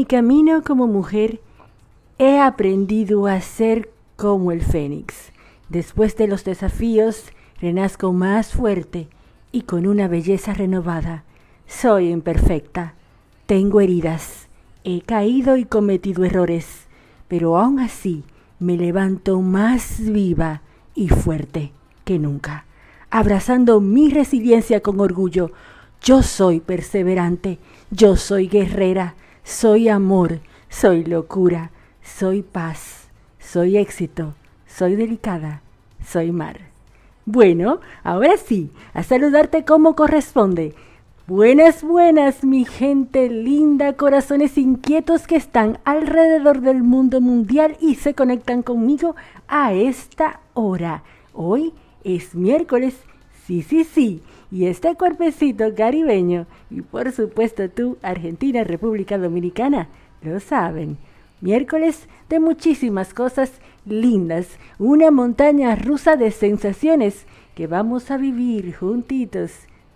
Mi camino como mujer he aprendido a ser como el fénix. Después de los desafíos, renazco más fuerte y con una belleza renovada. Soy imperfecta, tengo heridas, he caído y cometido errores, pero aún así me levanto más viva y fuerte que nunca, abrazando mi resiliencia con orgullo. Yo soy perseverante, yo soy guerrera, soy amor, soy locura, soy paz, soy éxito, soy delicada, soy mar. Bueno, ahora sí, a saludarte como corresponde. Buenas, buenas, mi gente linda, corazones inquietos que están alrededor del mundo mundial y se conectan conmigo a esta hora. Hoy es miércoles, sí, sí, sí, y este cuerpecito caribeño, y por supuesto tú, Argentina, República Dominicana, lo saben. Miércoles de muchísimas cosas lindas, una montaña rusa de sensaciones que vamos a vivir juntitos,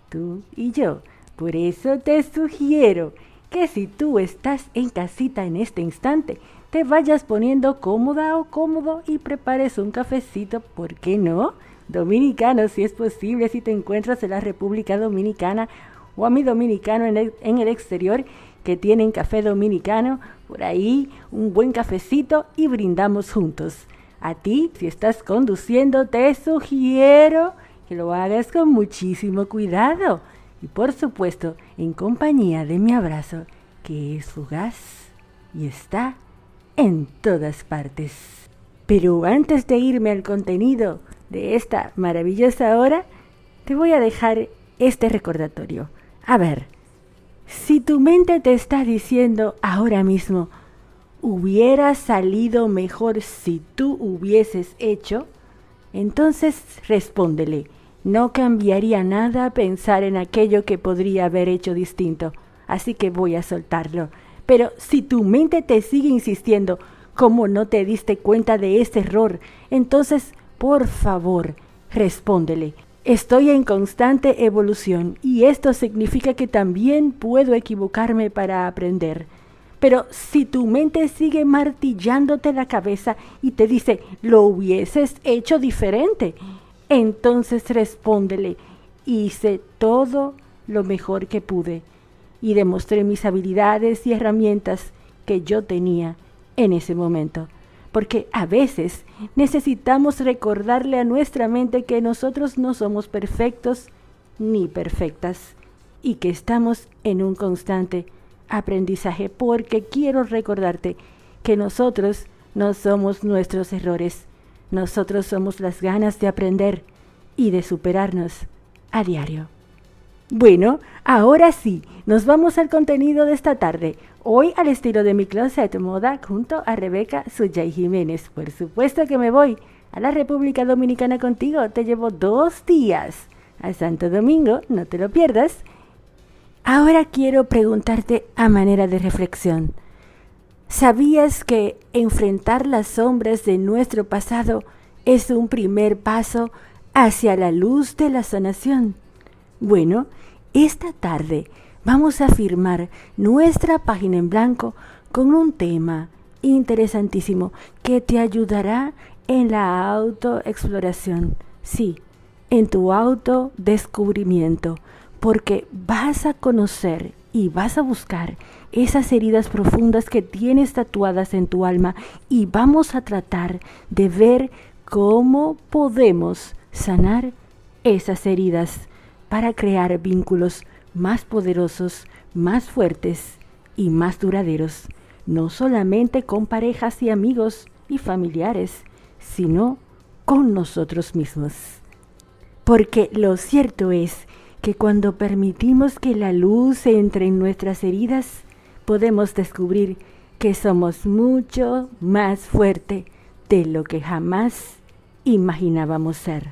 tú y yo. Por eso te sugiero que si tú estás en casita en este instante, te vayas poniendo cómoda o cómodo y prepares un cafecito, ¿por qué no? Dominicano, si es posible, si te encuentras en la República Dominicana o a mi dominicano en el, en el exterior que tienen café dominicano, por ahí un buen cafecito y brindamos juntos. A ti, si estás conduciendo, te sugiero que lo hagas con muchísimo cuidado y por supuesto en compañía de mi abrazo, que es fugaz y está en todas partes. Pero antes de irme al contenido de esta maravillosa hora, te voy a dejar este recordatorio. A ver, si tu mente te está diciendo ahora mismo, hubiera salido mejor si tú hubieses hecho, entonces respóndele, no cambiaría nada pensar en aquello que podría haber hecho distinto, así que voy a soltarlo. Pero si tu mente te sigue insistiendo, ¿cómo no te diste cuenta de ese error? Entonces, por favor, respóndele, Estoy en constante evolución y esto significa que también puedo equivocarme para aprender. Pero si tu mente sigue martillándote la cabeza y te dice, lo hubieses hecho diferente, entonces respóndele, hice todo lo mejor que pude y demostré mis habilidades y herramientas que yo tenía en ese momento. Porque a veces necesitamos recordarle a nuestra mente que nosotros no somos perfectos ni perfectas y que estamos en un constante aprendizaje, porque quiero recordarte que nosotros no somos nuestros errores, nosotros somos las ganas de aprender y de superarnos a diario. Bueno, ahora sí, nos vamos al contenido de esta tarde. Hoy al estilo de mi closet moda junto a Rebeca Suyay Jiménez. Por supuesto que me voy a la República Dominicana contigo. Te llevo dos días a Santo Domingo, no te lo pierdas. Ahora quiero preguntarte a manera de reflexión. ¿Sabías que enfrentar las sombras de nuestro pasado es un primer paso hacia la luz de la sanación? Bueno, esta tarde vamos a firmar nuestra página en blanco con un tema interesantísimo que te ayudará en la autoexploración. Sí, en tu autodescubrimiento, porque vas a conocer y vas a buscar esas heridas profundas que tienes tatuadas en tu alma y vamos a tratar de ver cómo podemos sanar esas heridas para crear vínculos más poderosos, más fuertes y más duraderos, no solamente con parejas y amigos y familiares, sino con nosotros mismos. Porque lo cierto es que cuando permitimos que la luz entre en nuestras heridas, podemos descubrir que somos mucho más fuerte de lo que jamás imaginábamos ser.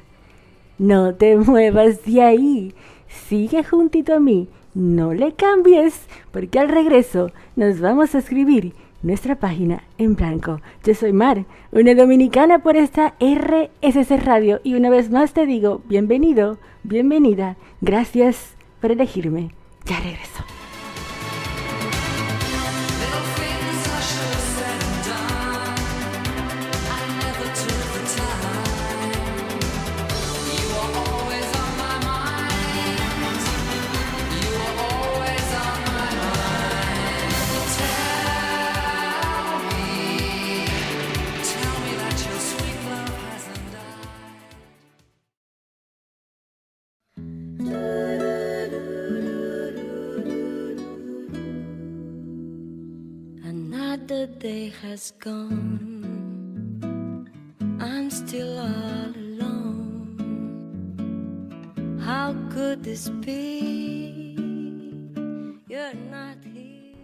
No te muevas de ahí. Sigue juntito a mí. No le cambies, porque al regreso nos vamos a escribir nuestra página en blanco. Yo soy Mar, una dominicana por esta RSC Radio y una vez más te digo bienvenido, bienvenida, gracias por elegirme. Ya regreso.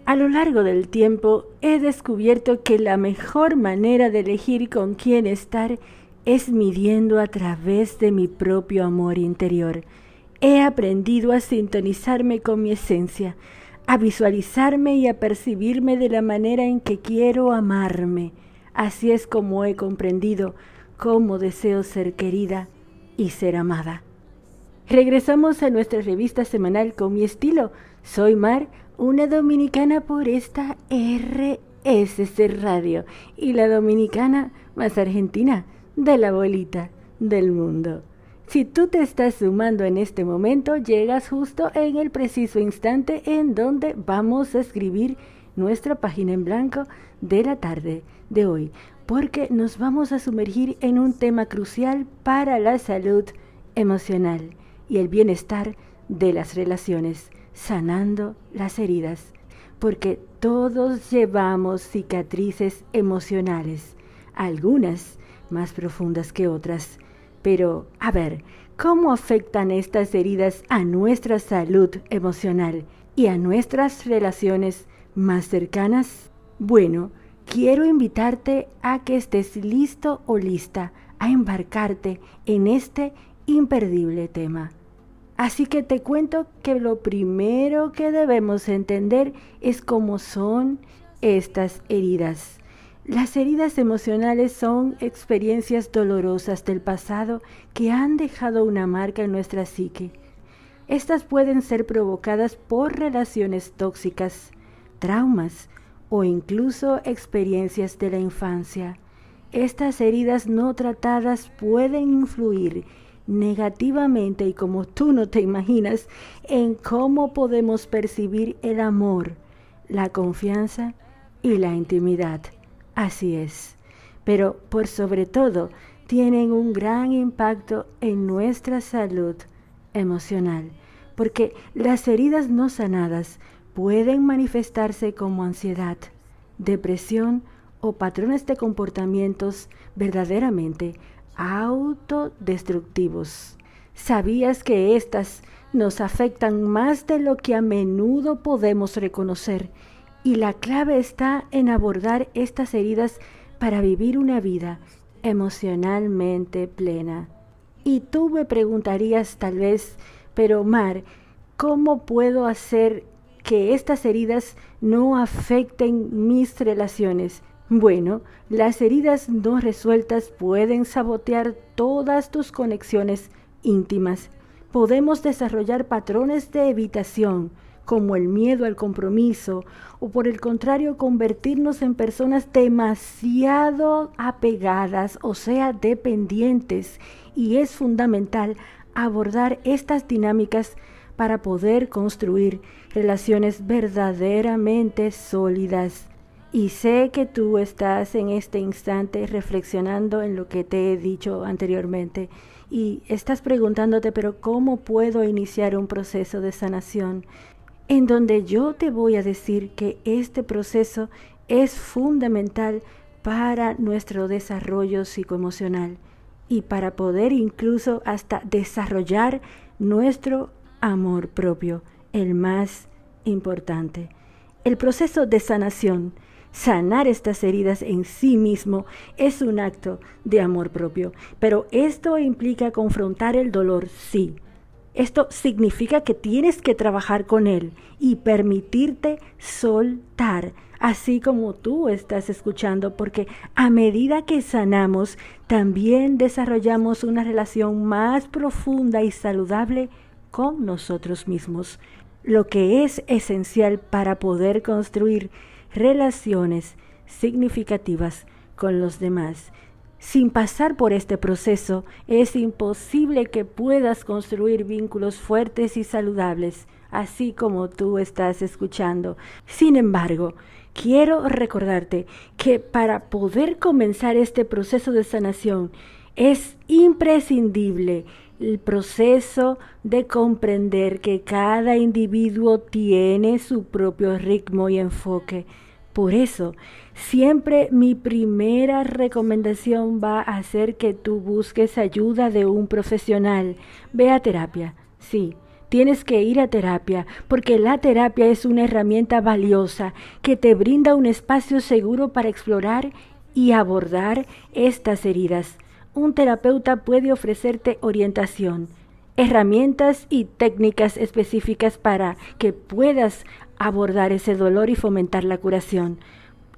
A lo largo del tiempo he descubierto que la mejor manera de elegir con quién estar es midiendo a través de mi propio amor interior. He aprendido a sintonizarme con mi esencia, a visualizarme y a percibirme de la manera en que quiero amarme. Así es como he comprendido cómo deseo ser querida y ser amada. Regresamos a nuestra revista semanal con mi estilo. Soy Mar, una dominicana por esta RSC Radio y la dominicana más argentina de la bolita del mundo. Si tú te estás sumando en este momento, llegas justo en el preciso instante en donde vamos a escribir nuestra página en blanco de la tarde de hoy, porque nos vamos a sumergir en un tema crucial para la salud emocional y el bienestar de las relaciones, sanando las heridas, porque todos llevamos cicatrices emocionales, algunas más profundas que otras pero, a ver, ¿cómo afectan estas heridas a nuestra salud emocional y a nuestras relaciones más cercanas? Bueno, quiero invitarte a que estés listo o lista a embarcarte en este imperdible tema. Así que te cuento que lo primero que debemos entender es cómo son estas heridas. Las heridas emocionales son experiencias dolorosas del pasado que han dejado una marca en nuestra psique. Estas pueden ser provocadas por relaciones tóxicas, traumas o incluso experiencias de la infancia. Estas heridas no tratadas pueden influir negativamente y como tú no te imaginas en cómo podemos percibir el amor, la confianza y la intimidad. Así es, pero por sobre todo tienen un gran impacto en nuestra salud emocional, porque las heridas no sanadas pueden manifestarse como ansiedad, depresión o patrones de comportamientos verdaderamente autodestructivos. ¿Sabías que éstas nos afectan más de lo que a menudo podemos reconocer y la clave está en abordar estas heridas para vivir una vida emocionalmente plena. Y tú me preguntarías tal vez, pero Mar, ¿cómo puedo hacer que estas heridas no afecten mis relaciones? Bueno, las heridas no resueltas pueden sabotear todas tus conexiones íntimas. Podemos desarrollar patrones de evitación, como el miedo al compromiso, o por el contrario convertirnos en personas demasiado apegadas, o sea, dependientes. Y es fundamental abordar estas dinámicas para poder construir relaciones verdaderamente sólidas. Y sé que tú estás en este instante reflexionando en lo que te he dicho anteriormente y estás preguntándote, pero ¿cómo puedo iniciar un proceso de sanación? En donde yo te voy a decir que este proceso es fundamental para nuestro desarrollo psicoemocional y para poder incluso hasta desarrollar nuestro amor propio, el más importante. El proceso de sanación, sanar estas heridas en sí mismo, es un acto de amor propio, pero esto implica confrontar el dolor, sí, esto significa que tienes que trabajar con Él y permitirte soltar, así como tú estás escuchando, porque a medida que sanamos, también desarrollamos una relación más profunda y saludable con nosotros mismos, lo que es esencial para poder construir relaciones significativas con los demás. Sin pasar por este proceso, es imposible que puedas construir vínculos fuertes y saludables, así como tú estás escuchando. Sin embargo, quiero recordarte que para poder comenzar este proceso de sanación es imprescindible el proceso de comprender que cada individuo tiene su propio ritmo y enfoque Por eso, siempre mi primera recomendación va a ser que tú busques ayuda de un profesional. Ve a terapia, sí. Tienes que ir a terapia porque la terapia es una herramienta valiosa que te brinda un espacio seguro para explorar y abordar estas heridas. Un terapeuta puede ofrecerte orientación, herramientas y técnicas específicas para que puedas abordar ese dolor y fomentar la curación.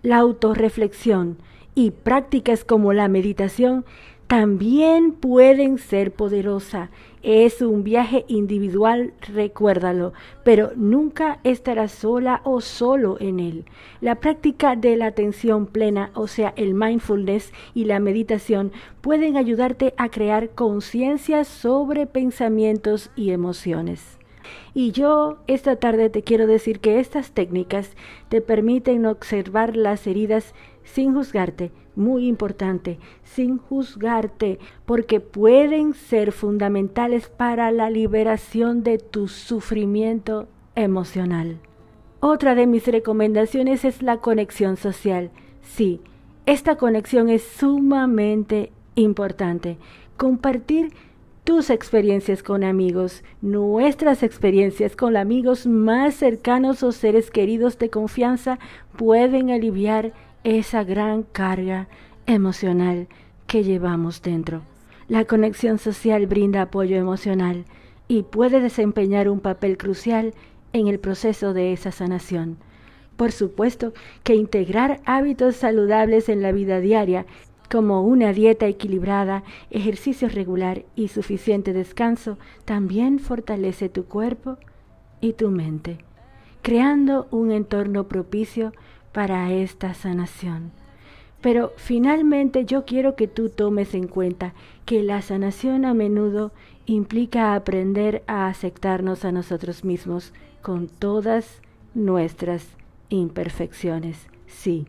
La autorreflexión y prácticas como la meditación también pueden ser poderosas. Es un viaje individual, recuérdalo, pero nunca estarás sola o solo en él. La práctica de la atención plena, o sea, el mindfulness y la meditación, pueden ayudarte a crear conciencia sobre pensamientos y emociones. Y yo esta tarde te quiero decir que estas técnicas te permiten observar las heridas sin juzgarte, muy importante, sin juzgarte, porque pueden ser fundamentales para la liberación de tu sufrimiento emocional. Otra de mis recomendaciones es la conexión social. Sí, esta conexión es sumamente importante. Compartir tus experiencias con amigos, nuestras experiencias con amigos más cercanos o seres queridos de confianza pueden aliviar esa gran carga emocional que llevamos dentro. La conexión social brinda apoyo emocional y puede desempeñar un papel crucial en el proceso de esa sanación. Por supuesto que integrar hábitos saludables en la vida diaria como una dieta equilibrada, ejercicio regular y suficiente descanso, también fortalece tu cuerpo y tu mente, creando un entorno propicio para esta sanación. Pero finalmente yo quiero que tú tomes en cuenta que la sanación a menudo implica aprender a aceptarnos a nosotros mismos con todas nuestras imperfecciones. Sí,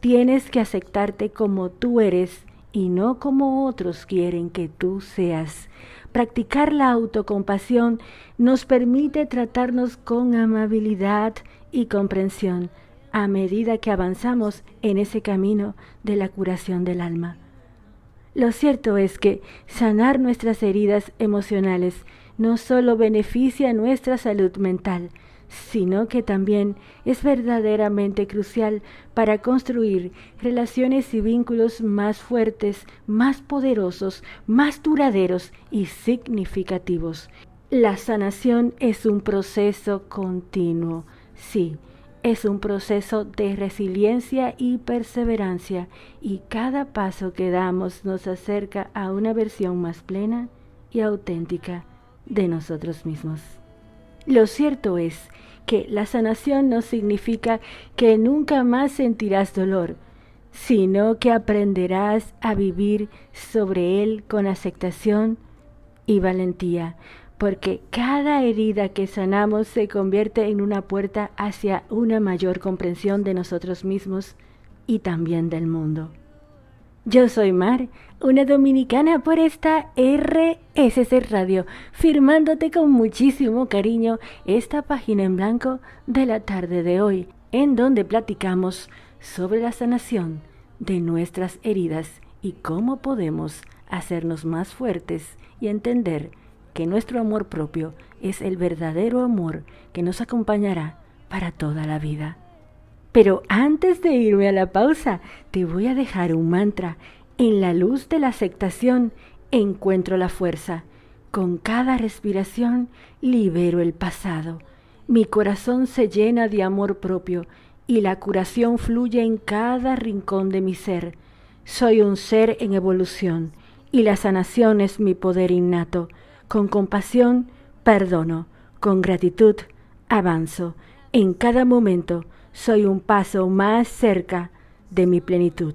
Tienes que aceptarte como tú eres y no como otros quieren que tú seas. Practicar la autocompasión nos permite tratarnos con amabilidad y comprensión a medida que avanzamos en ese camino de la curación del alma. Lo cierto es que sanar nuestras heridas emocionales no solo beneficia nuestra salud mental, sino que también es verdaderamente crucial para construir relaciones y vínculos más fuertes, más poderosos, más duraderos y significativos. La sanación es un proceso continuo, sí, es un proceso de resiliencia y perseverancia y cada paso que damos nos acerca a una versión más plena y auténtica de nosotros mismos. Lo cierto es que la sanación no significa que nunca más sentirás dolor, sino que aprenderás a vivir sobre él con aceptación y valentía, porque cada herida que sanamos se convierte en una puerta hacia una mayor comprensión de nosotros mismos y también del mundo. Yo soy Mar, una dominicana por esta RSC Radio, firmándote con muchísimo cariño esta página en blanco de la tarde de hoy, en donde platicamos sobre la sanación de nuestras heridas y cómo podemos hacernos más fuertes y entender que nuestro amor propio es el verdadero amor que nos acompañará para toda la vida. Pero antes de irme a la pausa, te voy a dejar un mantra. En la luz de la aceptación encuentro la fuerza. Con cada respiración libero el pasado. Mi corazón se llena de amor propio y la curación fluye en cada rincón de mi ser. Soy un ser en evolución y la sanación es mi poder innato. Con compasión, perdono. Con gratitud, avanzo. En cada momento, soy un paso más cerca de mi plenitud.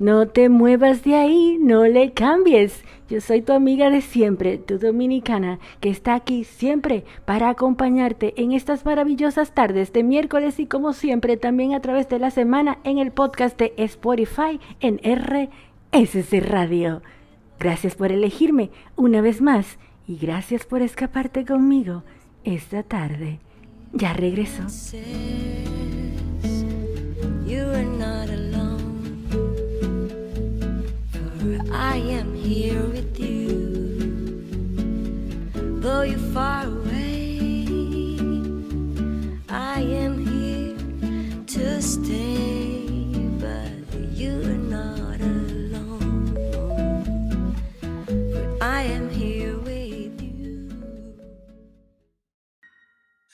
No te muevas de ahí, no le cambies. Yo soy tu amiga de siempre, tu dominicana, que está aquí siempre para acompañarte en estas maravillosas tardes de miércoles y como siempre también a través de la semana en el podcast de Spotify en RSC Radio. Gracias por elegirme una vez más y gracias por escaparte conmigo esta tarde. Ya regreso.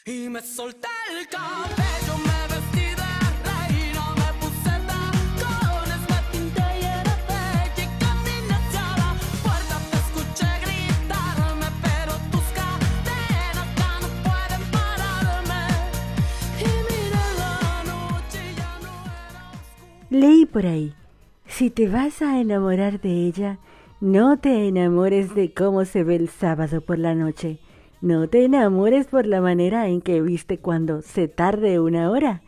Y me solté el cabello, me vestí de reina, me puse tacones, me pinté y era bella y caminé hacia la puerta. Te escuché gritarme, pero tus cadenas ya no pueden pararme. Y mira la noche y ya no era oscura. Leí por ahí, si te vas a enamorar de ella, no te enamores de cómo se ve el sábado por la noche. No te enamores por la manera en que viste cuando se tarde una hora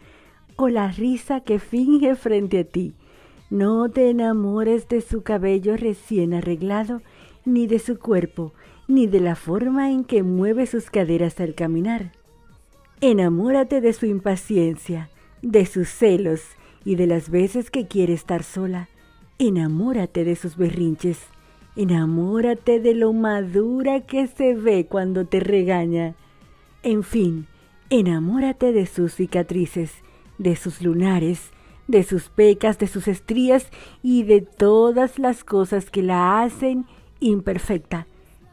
o la risa que finge frente a ti. No te enamores de su cabello recién arreglado, ni de su cuerpo, ni de la forma en que mueve sus caderas al caminar. Enamórate de su impaciencia, de sus celos y de las veces que quiere estar sola. Enamórate de sus berrinches. Enamórate de lo madura que se ve cuando te regaña. En fin, enamórate de sus cicatrices, de sus lunares, de sus pecas, de sus estrías y de todas las cosas que la hacen imperfecta.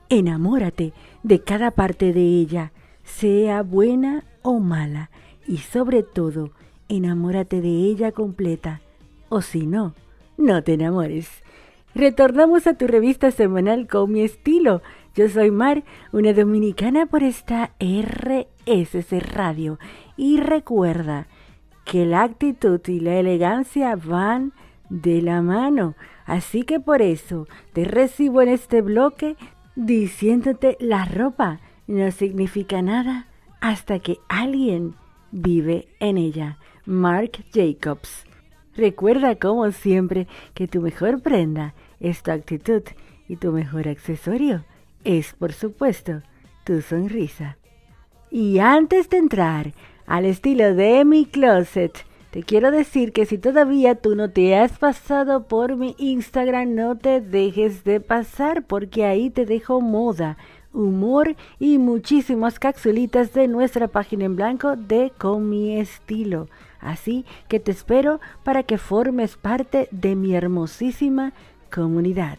Enamórate de cada parte de ella, sea buena o mala, y sobre todo, enamórate de ella completa. O si no, no te enamores. Retornamos a tu revista semanal con mi estilo. Yo soy Mar, una dominicana por esta RSC Radio. Y recuerda que la actitud y la elegancia van de la mano. Así que por eso te recibo en este bloque diciéndote la ropa no significa nada hasta que alguien vive en ella. Mark Jacobs. Recuerda como siempre que tu mejor prenda es tu actitud y tu mejor accesorio es, por supuesto, tu sonrisa. Y antes de entrar al estilo de mi closet, te quiero decir que si todavía tú no te has pasado por mi Instagram, no te dejes de pasar porque ahí te dejo moda, humor y muchísimas capsulitas de nuestra página en blanco de Con mi estilo. Así que te espero para que formes parte de mi hermosísima comunidad.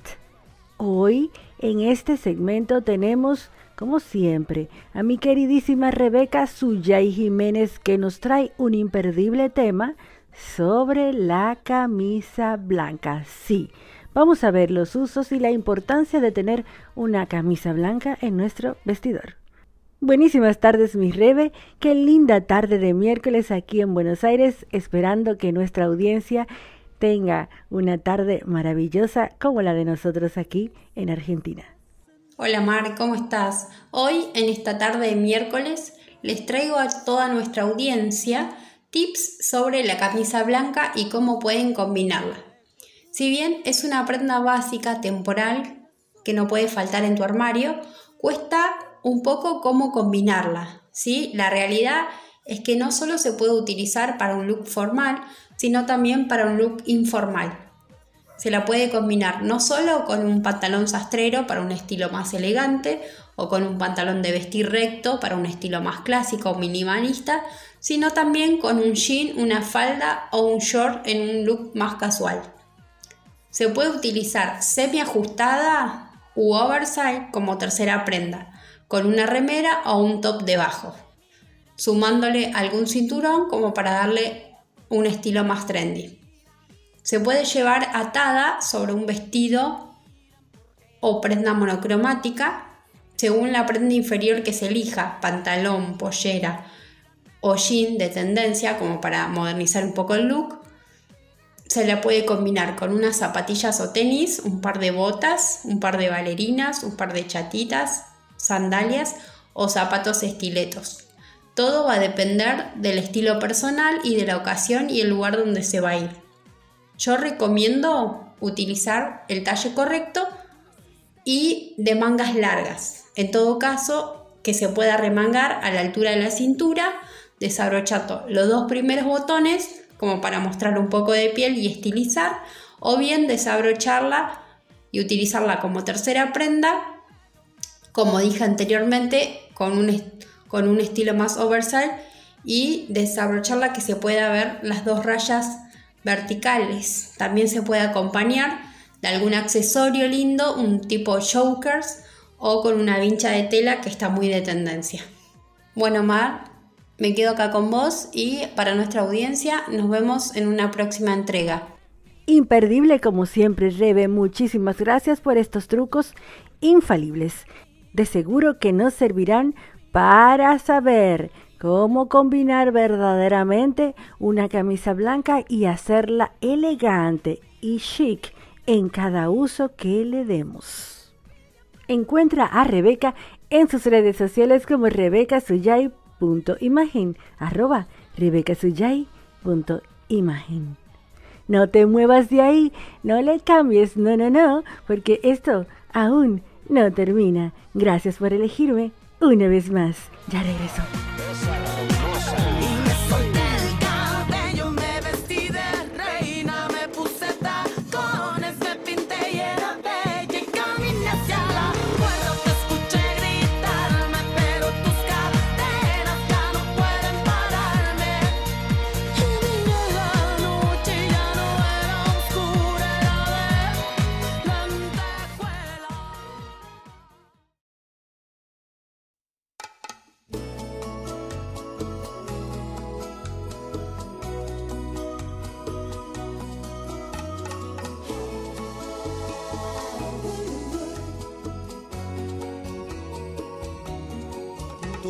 Hoy en este segmento tenemos, como siempre, a mi queridísima Rebeca Suyay Jiménez que nos trae un imperdible tema sobre la camisa blanca. Sí, vamos a ver los usos y la importancia de tener una camisa blanca en nuestro vestidor. Buenísimas tardes, mi Rebe. Qué linda tarde de miércoles aquí en Buenos Aires, esperando que nuestra audiencia tenga una tarde maravillosa como la de nosotros aquí en Argentina. Hola Mar, ¿cómo estás? Hoy, en esta tarde de miércoles, les traigo a toda nuestra audiencia tips sobre la camisa blanca y cómo pueden combinarla. Si bien es una prenda básica temporal que no puede faltar en tu armario, cuesta un poco cómo combinarla. ¿sí? La realidad es que no solo se puede utilizar para un look formal, sino también para un look informal. Se la puede combinar no solo con un pantalón sastrero para un estilo más elegante o con un pantalón de vestir recto para un estilo más clásico o minimalista, sino también con un jean, una falda o un short en un look más casual. Se puede utilizar semi ajustada u oversize como tercera prenda, con una remera o un top debajo, sumándole algún cinturón como para darle un estilo más trendy. Se puede llevar atada sobre un vestido o prenda monocromática según la prenda inferior que se elija, pantalón, pollera o jean de tendencia como para modernizar un poco el look. Se la puede combinar con unas zapatillas o tenis, un par de botas, un par de bailarinas, un par de chatitas, sandalias o zapatos estiletos. Todo va a depender del estilo personal y de la ocasión y el lugar donde se va a ir. Yo recomiendo utilizar el talle correcto y de mangas largas. En todo caso, que se pueda remangar a la altura de la cintura, desabrochando los dos primeros botones como para mostrar un poco de piel y estilizar, o bien desabrocharla y utilizarla como tercera prenda, como dije anteriormente, con un, con un estilo más oversize y desabrocharla que se pueda ver las dos rayas verticales. También se puede acompañar de algún accesorio lindo, un tipo chokers o con una vincha de tela que está muy de tendencia. Bueno, Mar, me quedo acá con vos y para nuestra audiencia nos vemos en una próxima entrega. Imperdible como siempre, Rebe. Muchísimas gracias por estos trucos infalibles. De seguro que nos servirán para saber cómo combinar verdaderamente una camisa blanca y hacerla elegante y chic en cada uso que le demos. Encuentra a Rebeca en sus redes sociales como rebecasuyay.imagen, arroba rebecasuyay.imagen. No te muevas de ahí, no le cambies, no, no, no, porque esto aún no termina. Gracias por elegirme una vez más. Ya regreso.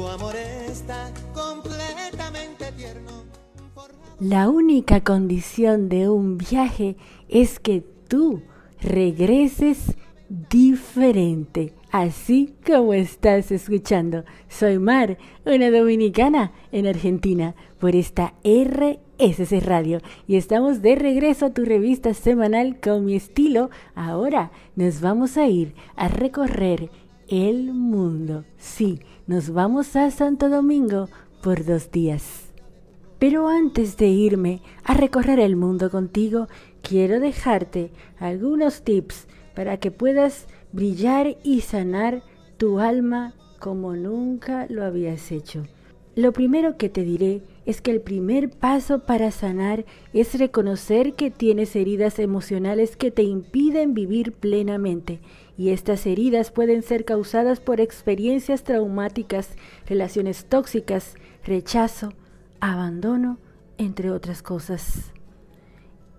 Amor está completamente tierno. La única condición de un viaje es que tú regreses diferente, así como estás escuchando. Soy Mar, una dominicana en Argentina, por esta RSC Radio. Y estamos de regreso a tu revista semanal con mi estilo. Ahora nos vamos a ir a recorrer el mundo. Sí, nos vamos a Santo Domingo por dos días. Pero antes de irme a recorrer el mundo contigo, quiero dejarte algunos tips para que puedas brillar y sanar tu alma como nunca lo habías hecho. Lo primero que te diré es que el primer paso para sanar es reconocer que tienes heridas emocionales que te impiden vivir plenamente y estas heridas pueden ser causadas por experiencias traumáticas, relaciones tóxicas, rechazo, abandono, entre otras cosas.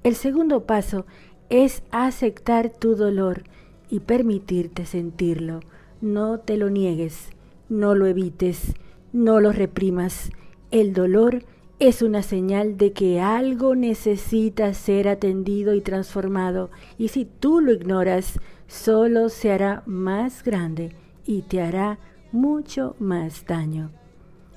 El segundo paso es aceptar tu dolor y permitirte sentirlo. No te lo niegues, no lo evites, no lo reprimas. El dolor es una señal de que algo necesita ser atendido y transformado, y si tú lo ignoras, solo se hará más grande y te hará mucho más daño.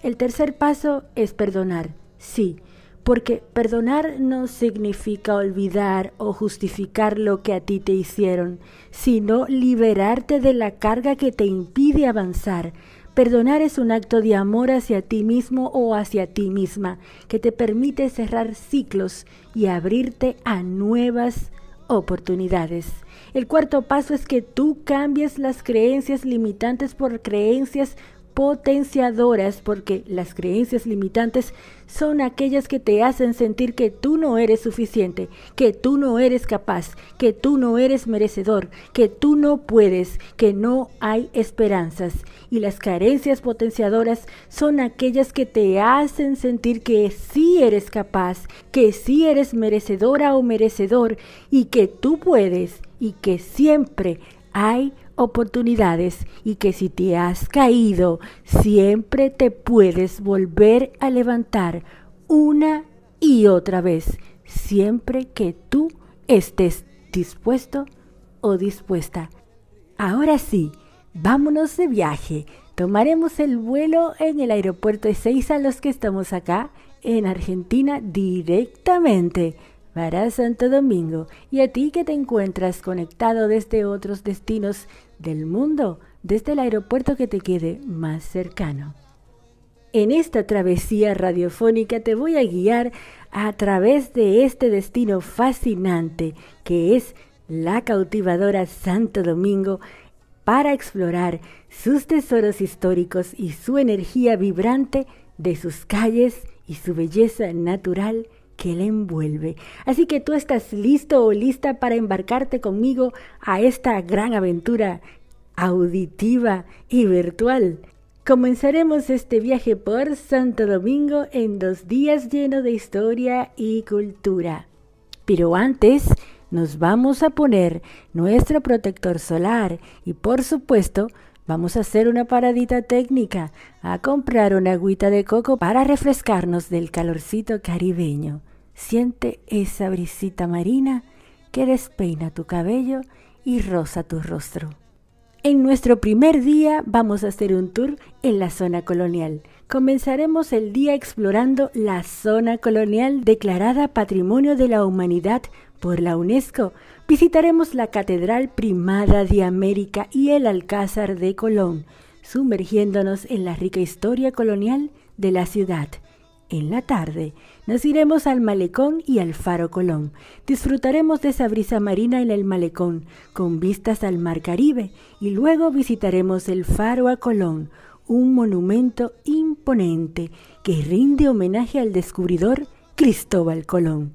El tercer paso es perdonar, sí, porque perdonar no significa olvidar o justificar lo que a ti te hicieron, sino liberarte de la carga que te impide avanzar. Perdonar es un acto de amor hacia ti mismo o hacia ti misma, que te permite cerrar ciclos y abrirte a nuevas oportunidades. El cuarto paso es que tú cambies las creencias limitantes por creencias potenciadoras, porque las creencias limitantes son aquellas que te hacen sentir que tú no eres suficiente, que tú no eres capaz, que tú no eres merecedor, que tú no puedes, que no hay esperanzas. Y las carencias potenciadoras son aquellas que te hacen sentir que sí eres capaz, que sí eres merecedora o merecedor y que tú puedes y que siempre hay oportunidades y que si te has caído, siempre te puedes volver a levantar una y otra vez, siempre que tú estés dispuesto o dispuesta. Ahora sí, vámonos de viaje. Tomaremos el vuelo en el aeropuerto de Seiza, los que estamos acá en Argentina directamente para Santo Domingo y a ti que te encuentras conectado desde otros destinos del mundo, desde el aeropuerto que te quede más cercano. En esta travesía radiofónica te voy a guiar a través de este destino fascinante que es la cautivadora Santo Domingo para explorar sus tesoros históricos y su energía vibrante de sus calles y su belleza natural que le envuelve. Así que tú estás listo o lista para embarcarte conmigo a esta gran aventura auditiva y virtual. Comenzaremos este viaje por Santo Domingo en dos días llenos de historia y cultura. Pero antes nos vamos a poner nuestro protector solar y por supuesto vamos a hacer una paradita técnica a comprar una agüita de coco para refrescarnos del calorcito caribeño. Siente esa brisita marina que despeina tu cabello y roza tu rostro. En nuestro primer día vamos a hacer un tour en la zona colonial. Comenzaremos el día explorando la zona colonial declarada Patrimonio de la Humanidad por la UNESCO. Visitaremos la Catedral Primada de América y el Alcázar de Colón, sumergiéndonos en la rica historia colonial de la ciudad. En la tarde nos iremos al malecón y al faro Colón. Disfrutaremos de esa brisa marina en el malecón, con vistas al mar Caribe, y luego visitaremos el faro a Colón, un monumento imponente que rinde homenaje al descubridor Cristóbal Colón.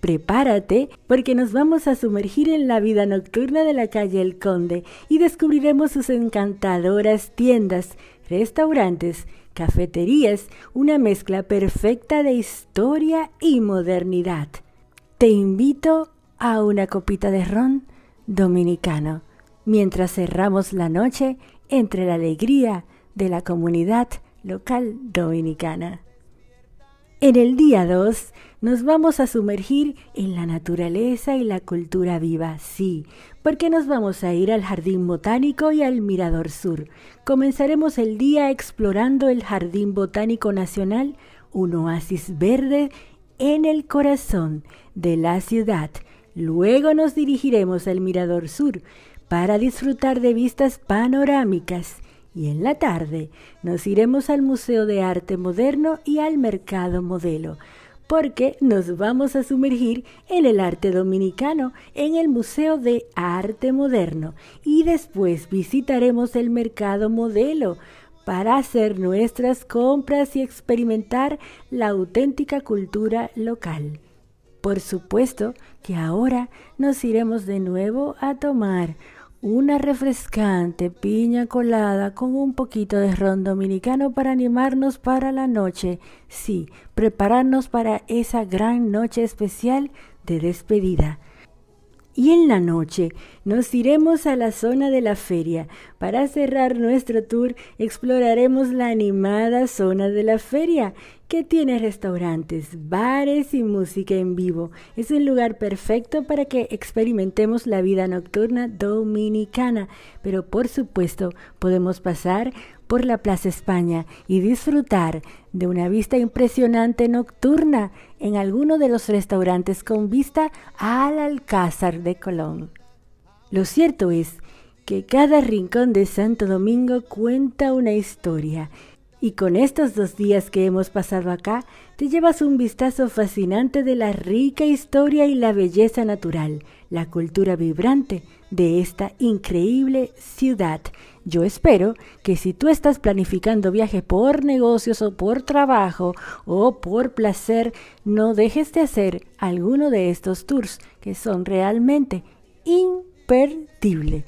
Prepárate porque nos vamos a sumergir en la vida nocturna de la calle El Conde y descubriremos sus encantadoras tiendas, restaurantes, cafeterías, una mezcla perfecta de historia y modernidad. Te invito a una copita de ron dominicano mientras cerramos la noche entre la alegría de la comunidad local dominicana. En el día 2 nos vamos a sumergir en la naturaleza y la cultura viva, sí, porque nos vamos a ir al Jardín Botánico y al Mirador Sur. Comenzaremos el día explorando el Jardín Botánico Nacional, un oasis verde en el corazón de la ciudad. Luego nos dirigiremos al Mirador Sur para disfrutar de vistas panorámicas y en la tarde nos iremos al Museo de Arte Moderno y al Mercado Modelo, porque nos vamos a sumergir en el arte dominicano en el Museo de Arte Moderno y después visitaremos el Mercado Modelo para hacer nuestras compras y experimentar la auténtica cultura local. Por supuesto que ahora nos iremos de nuevo a tomar una refrescante piña colada con un poquito de ron dominicano para animarnos para la noche. Sí, prepararnos para esa gran noche especial de despedida. Y en la noche nos iremos a la zona de la feria. Para cerrar nuestro tour exploraremos la animada zona de la feria que tiene restaurantes, bares y música en vivo. Es un lugar perfecto para que experimentemos la vida nocturna dominicana, pero por supuesto podemos pasar por la Plaza España y disfrutar de una vista impresionante nocturna en alguno de los restaurantes con vista al Alcázar de Colón. Lo cierto es que cada rincón de Santo Domingo cuenta una historia y con estos dos días que hemos pasado acá, te llevas un vistazo fascinante de la rica historia y la belleza natural, la cultura vibrante de esta increíble ciudad. Yo espero que si tú estás planificando viaje por negocios o por trabajo o por placer, no dejes de hacer alguno de estos tours que son realmente imperdibles.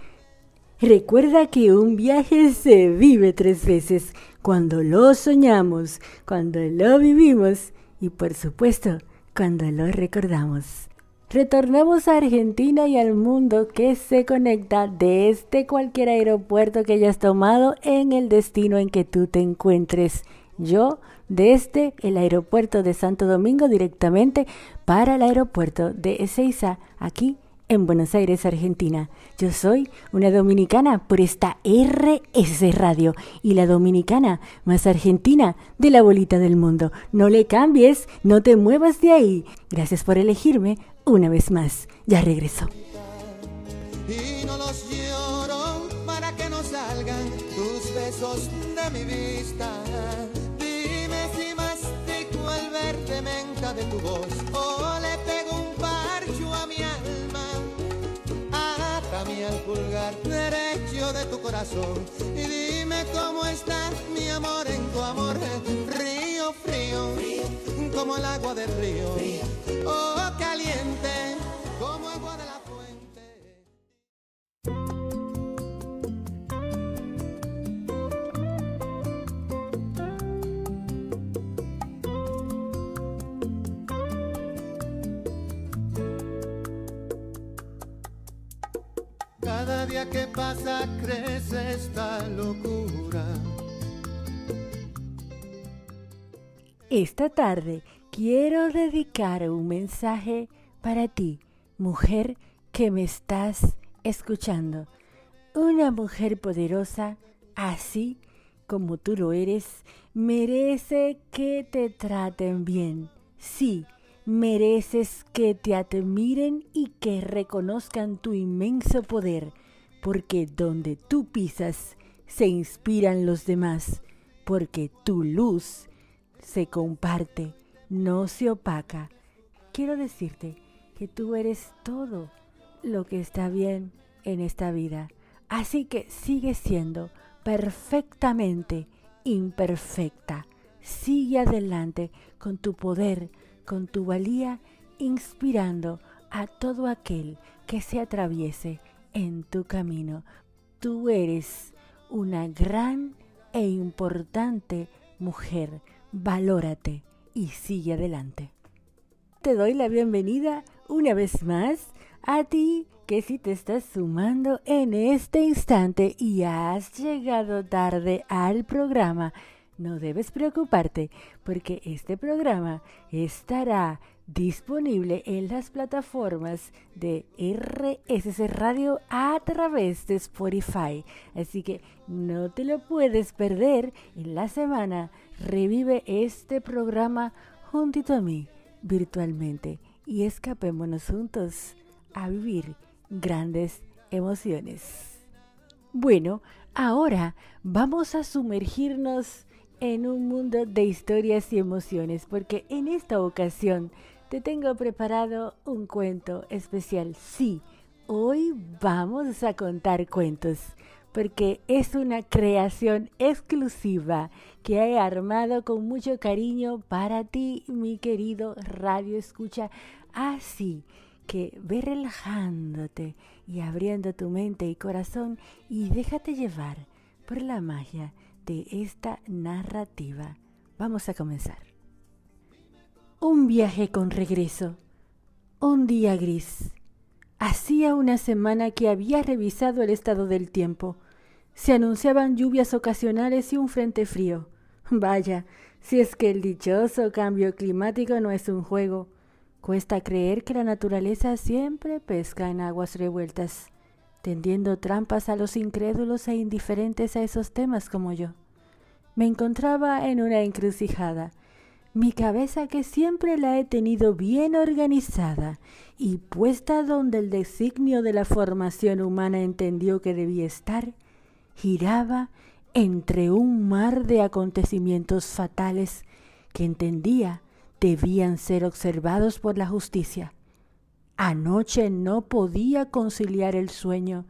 Recuerda que un viaje se vive tres veces cuando lo soñamos, cuando lo vivimos y por supuesto cuando lo recordamos. Retornamos a Argentina y al mundo que se conecta desde cualquier aeropuerto que hayas tomado en el destino en que tú te encuentres. Yo desde el aeropuerto de Santo Domingo directamente para el aeropuerto de Ezeiza, aquí en Buenos Aires, Argentina. Yo soy una dominicana por esta RS Radio y la dominicana más argentina de la bolita del mundo. No le cambies, no te muevas de ahí. Gracias por elegirme una vez más. Ya regreso. Y no los lloro para que no salgan tus besos de mi vista. Dime si mastico al verde menta de tu voz o le pego un parcho a mi alma. Átame al pulgar derecho de tu corazón y dime cómo está mi amor en tu amor. Río, frío. frío como el agua del río. Oh, caliente, como agua de la fuente. Cada día que pasa crece esta locura. Esta tarde quiero dedicar un mensaje para ti, mujer que me estás escuchando. Una mujer poderosa, así como tú lo eres, merece que te traten bien. Sí, mereces que te admiren y que reconozcan tu inmenso poder, porque donde tú pisas se inspiran los demás, porque tu luz se comparte, no se opaca. Quiero decirte que tú eres todo lo que está bien en esta vida. Así que sigue siendo perfectamente imperfecta. Sigue adelante con tu poder, con tu valía, inspirando a todo aquel que se atraviese en tu camino. Tú eres una gran e importante mujer. Valórate y sigue adelante. Te doy la bienvenida una vez más a ti que si te estás sumando en este instante y has llegado tarde al programa, no debes preocuparte porque este programa estará disponible en las plataformas de RSC Radio a través de Spotify. Así que no te lo puedes perder en la semana. Revive este programa juntito a mí virtualmente y escapémonos juntos a vivir grandes emociones. Bueno, ahora vamos a sumergirnos en un mundo de historias y emociones, porque en esta ocasión te tengo preparado un cuento especial. Sí, hoy vamos a contar cuentos, porque es una creación exclusiva que he armado con mucho cariño para ti, mi querido Radio Escucha. Así que ve relajándote y abriendo tu mente y corazón y déjate llevar por la magia de esta narrativa. Vamos a comenzar. Un viaje con regreso. Un día gris. Hacía una semana que había revisado el estado del tiempo. Se anunciaban lluvias ocasionales y un frente frío. Vaya, si es que el dichoso cambio climático no es un juego. Cuesta creer que la naturaleza siempre pesca en aguas revueltas, tendiendo trampas a los incrédulos e indiferentes a esos temas como yo. Me encontraba en una encrucijada. Mi cabeza, que siempre la he tenido bien organizada y puesta donde el designio de la formación humana entendió que debía estar, giraba entre un mar de acontecimientos fatales que entendía debían ser observados por la justicia. Anoche no podía conciliar el sueño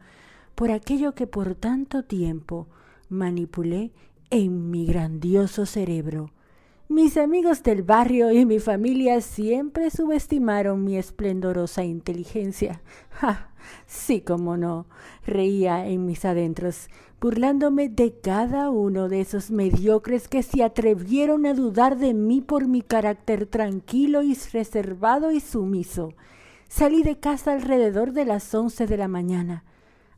por aquello que por tanto tiempo manipulé en mi grandioso cerebro. Mis amigos del barrio y mi familia siempre subestimaron mi esplendorosa inteligencia. ¡Ja! Sí, como no, reía en mis adentros, burlándome de cada uno de esos mediocres que se atrevieron a dudar de mí por mi carácter tranquilo y reservado y sumiso. Salí de casa alrededor de las once de la mañana.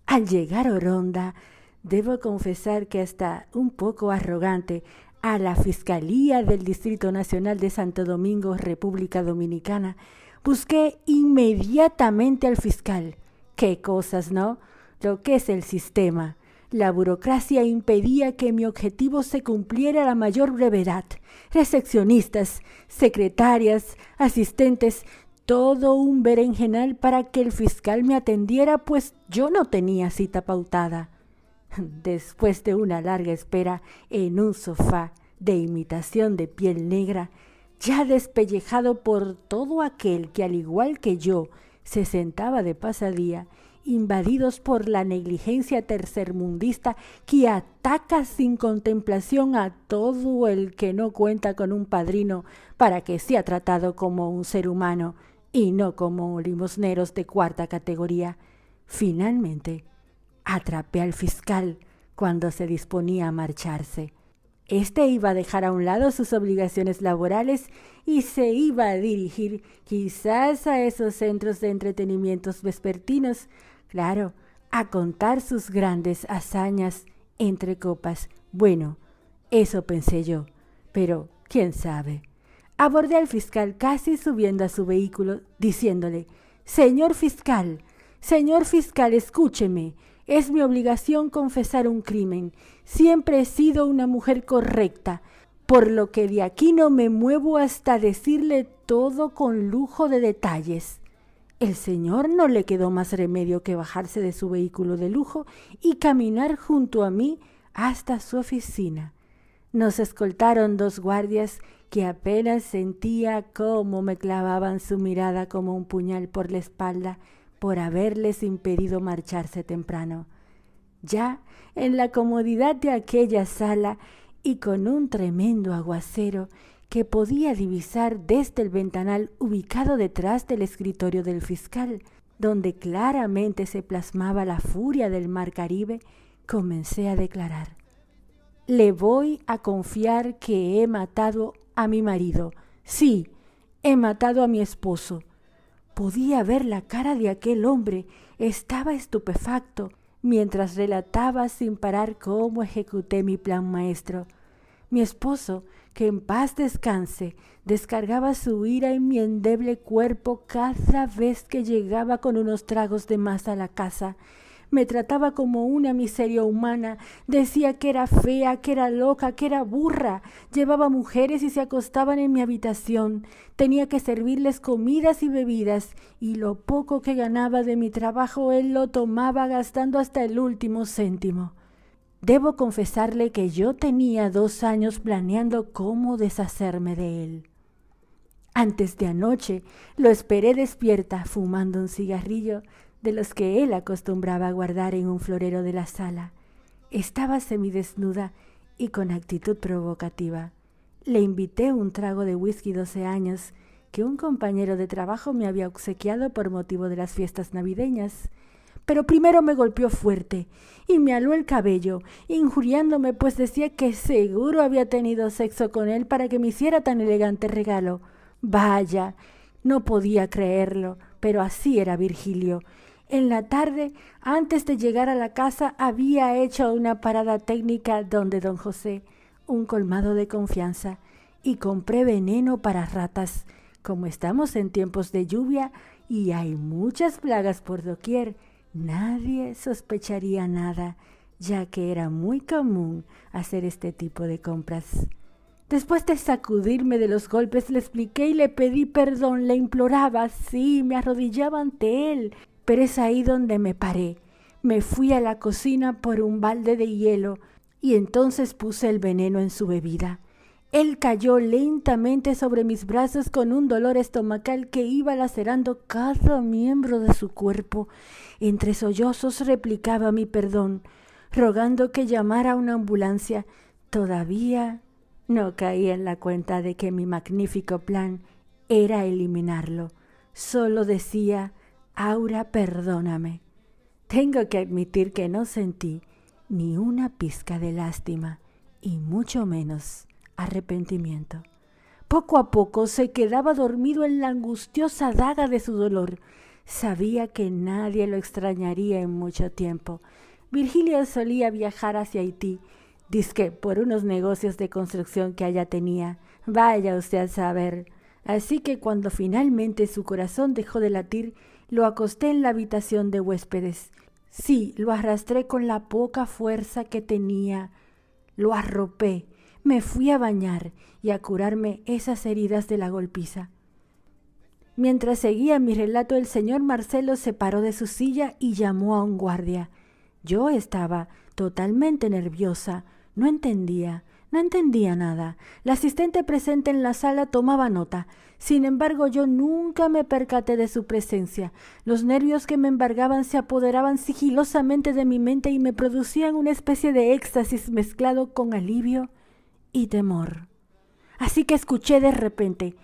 Al llegar a Oronda, debo confesar que hasta un poco arrogante, a la Fiscalía del Distrito Nacional de Santo Domingo, República Dominicana, busqué inmediatamente al fiscal. Qué cosas, ¿no? Lo que es el sistema. La burocracia impedía que mi objetivo se cumpliera a la mayor brevedad. Recepcionistas, secretarias, asistentes, todo un berenjenal para que el fiscal me atendiera, pues yo no tenía cita pautada. Después de una larga espera en un sofá de imitación de piel negra, ya despellejado por todo aquel que al igual que yo se sentaba de pasadía, invadidos por la negligencia tercermundista que ataca sin contemplación a todo el que no cuenta con un padrino para que sea tratado como un ser humano y no como limosneros de cuarta categoría. Finalmente, atrapé al fiscal cuando se disponía a marcharse. Este iba a dejar a un lado sus obligaciones laborales y se iba a dirigir quizás a esos centros de entretenimientos vespertinos, claro, a contar sus grandes hazañas entre copas. Bueno, eso pensé yo, pero quién sabe. Abordé al fiscal casi subiendo a su vehículo, diciéndole Señor fiscal, señor fiscal, escúcheme. Es mi obligación confesar un crimen. Siempre he sido una mujer correcta, por lo que de aquí no me muevo hasta decirle todo con lujo de detalles. El señor no le quedó más remedio que bajarse de su vehículo de lujo y caminar junto a mí hasta su oficina. Nos escoltaron dos guardias que apenas sentía cómo me clavaban su mirada como un puñal por la espalda por haberles impedido marcharse temprano. Ya en la comodidad de aquella sala y con un tremendo aguacero que podía divisar desde el ventanal ubicado detrás del escritorio del fiscal, donde claramente se plasmaba la furia del mar Caribe, comencé a declarar. Le voy a confiar que he matado a mi marido. Sí, he matado a mi esposo. Podía ver la cara de aquel hombre. Estaba estupefacto mientras relataba sin parar cómo ejecuté mi plan maestro. Mi esposo, que en paz descanse, descargaba su ira en mi endeble cuerpo cada vez que llegaba con unos tragos de más a la casa me trataba como una miseria humana, decía que era fea, que era loca, que era burra, llevaba mujeres y se acostaban en mi habitación, tenía que servirles comidas y bebidas, y lo poco que ganaba de mi trabajo él lo tomaba gastando hasta el último céntimo. Debo confesarle que yo tenía dos años planeando cómo deshacerme de él. Antes de anoche lo esperé despierta, fumando un cigarrillo, de los que él acostumbraba guardar en un florero de la sala. Estaba semidesnuda y con actitud provocativa. Le invité un trago de whisky doce años que un compañero de trabajo me había obsequiado por motivo de las fiestas navideñas. Pero primero me golpeó fuerte y me aló el cabello, injuriándome, pues decía que seguro había tenido sexo con él para que me hiciera tan elegante regalo. Vaya, no podía creerlo, pero así era Virgilio, en la tarde, antes de llegar a la casa, había hecho una parada técnica donde don José, un colmado de confianza, y compré veneno para ratas. Como estamos en tiempos de lluvia y hay muchas plagas por doquier, nadie sospecharía nada, ya que era muy común hacer este tipo de compras. Después de sacudirme de los golpes, le expliqué y le pedí perdón, le imploraba, sí, me arrodillaba ante él, pero es ahí donde me paré. Me fui a la cocina por un balde de hielo y entonces puse el veneno en su bebida. Él cayó lentamente sobre mis brazos con un dolor estomacal que iba lacerando cada miembro de su cuerpo. Entre sollozos replicaba mi perdón, rogando que llamara una ambulancia. Todavía no caía en la cuenta de que mi magnífico plan era eliminarlo. Solo decía Aura, perdóname. Tengo que admitir que no sentí ni una pizca de lástima y mucho menos arrepentimiento. Poco a poco se quedaba dormido en la angustiosa daga de su dolor. Sabía que nadie lo extrañaría en mucho tiempo. Virgilio solía viajar hacia Haití, disque por unos negocios de construcción que allá tenía. Vaya usted a saber. Así que cuando finalmente su corazón dejó de latir, lo acosté en la habitación de huéspedes. Sí, lo arrastré con la poca fuerza que tenía. Lo arropé, me fui a bañar y a curarme esas heridas de la golpiza. Mientras seguía mi relato, el señor Marcelo se paró de su silla y llamó a un guardia. Yo estaba totalmente nerviosa, no entendía, No entendía nada. La asistente presente en la sala tomaba nota. Sin embargo, yo nunca me percaté de su presencia. Los nervios que me embargaban se apoderaban sigilosamente de mi mente y me producían una especie de éxtasis mezclado con alivio y temor. Así que escuché de repente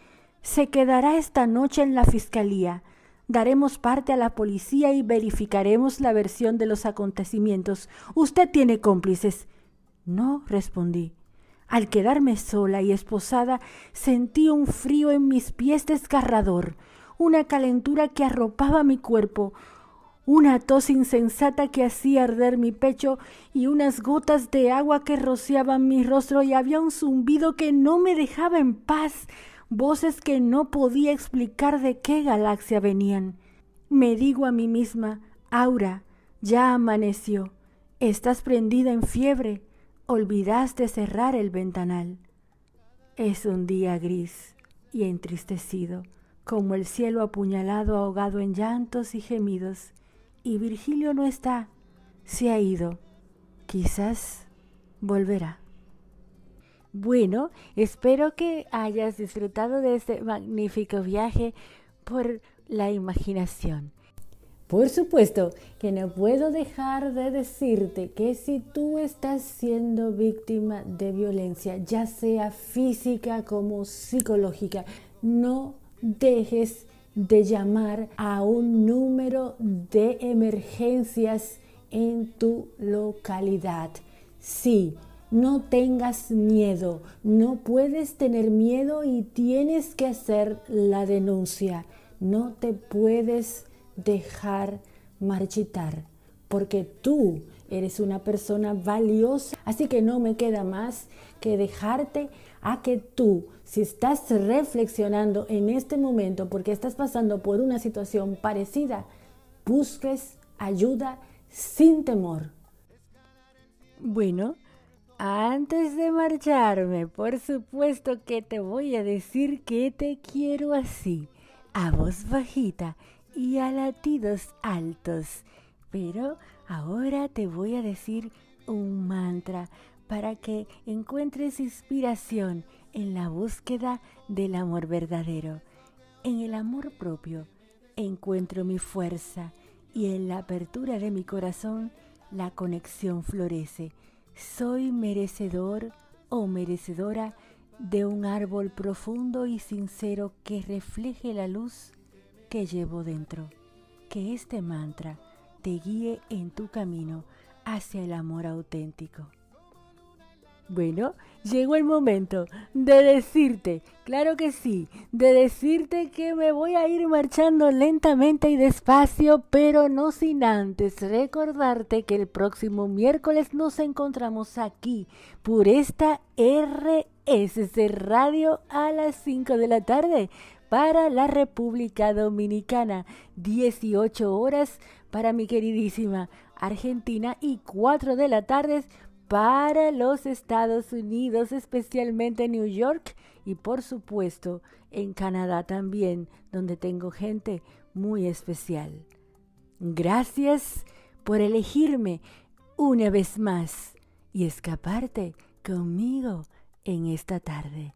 se quedará esta noche en la fiscalía. Daremos parte a la policía y verificaremos la versión de los acontecimientos. Usted tiene cómplices. No, respondí. Al quedarme sola y esposada, sentí un frío en mis pies desgarrador, una calentura que arropaba mi cuerpo, una tos insensata que hacía arder mi pecho y unas gotas de agua que rociaban mi rostro y había un zumbido que no me dejaba en paz, voces que no podía explicar de qué galaxia venían. Me digo a mí misma, Aura, ya amaneció, estás prendida en fiebre, olvidaste cerrar el ventanal. Es un día gris y entristecido, como el cielo apuñalado ahogado en llantos y gemidos, y Virgilio no está, se ha ido, quizás volverá. Bueno, espero que hayas disfrutado de este magnífico viaje por la imaginación. Por supuesto que no puedo dejar de decirte que si tú estás siendo víctima de violencia, ya sea física como psicológica, no dejes de llamar a un número de emergencias en tu localidad. Sí, no tengas miedo, no puedes tener miedo y tienes que hacer la denuncia. No te puedes dejar marchitar, porque tú eres una persona valiosa. Así que no me queda más que dejarte a que tú, si estás reflexionando en este momento porque estás pasando por una situación parecida, busques ayuda sin temor. Bueno, antes de marcharme, por supuesto que te voy a decir que te quiero así, a voz bajita y a latidos altos. Pero ahora te voy a decir un mantra para que encuentres inspiración en la búsqueda del amor verdadero. En el amor propio encuentro mi fuerza y en la apertura de mi corazón la conexión florece. Soy merecedor o merecedora de un árbol profundo y sincero que refleje la luz que llevo dentro. Que este mantra te guíe en tu camino hacia el amor auténtico. Bueno, llegó el momento de decirte, claro que sí, de decirte que me voy a ir marchando lentamente y despacio, pero no sin antes recordarte que el próximo miércoles nos encontramos aquí por esta RSC Radio a las 5 de la tarde para la República Dominicana, 18 horas para mi queridísima Argentina y 4 de la tarde para los Estados Unidos, especialmente New York y por supuesto en Canadá también, donde tengo gente muy especial. Gracias por elegirme una vez más y escaparte conmigo en esta tarde.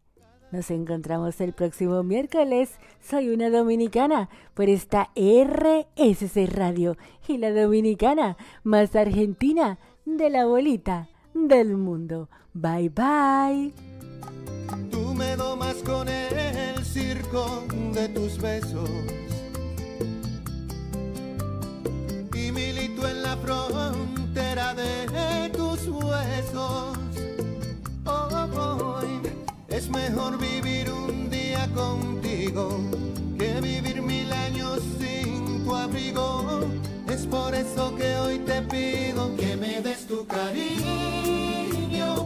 Nos encontramos el próximo miércoles. Soy una dominicana por esta RSC Radio y la dominicana más argentina de la bolita del mundo. Bye bye. Tú me domas con el circo de tus besos y milito en la frontera de tus huesos. Hoy es mejor vivir un día contigo que vivir mil años sin tu abrigo. Es por eso que hoy te pido que me des tu cariño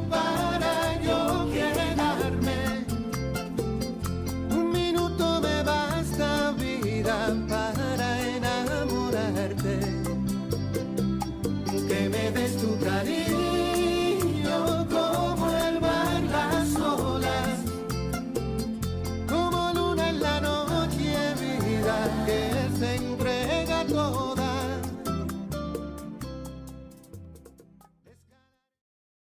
para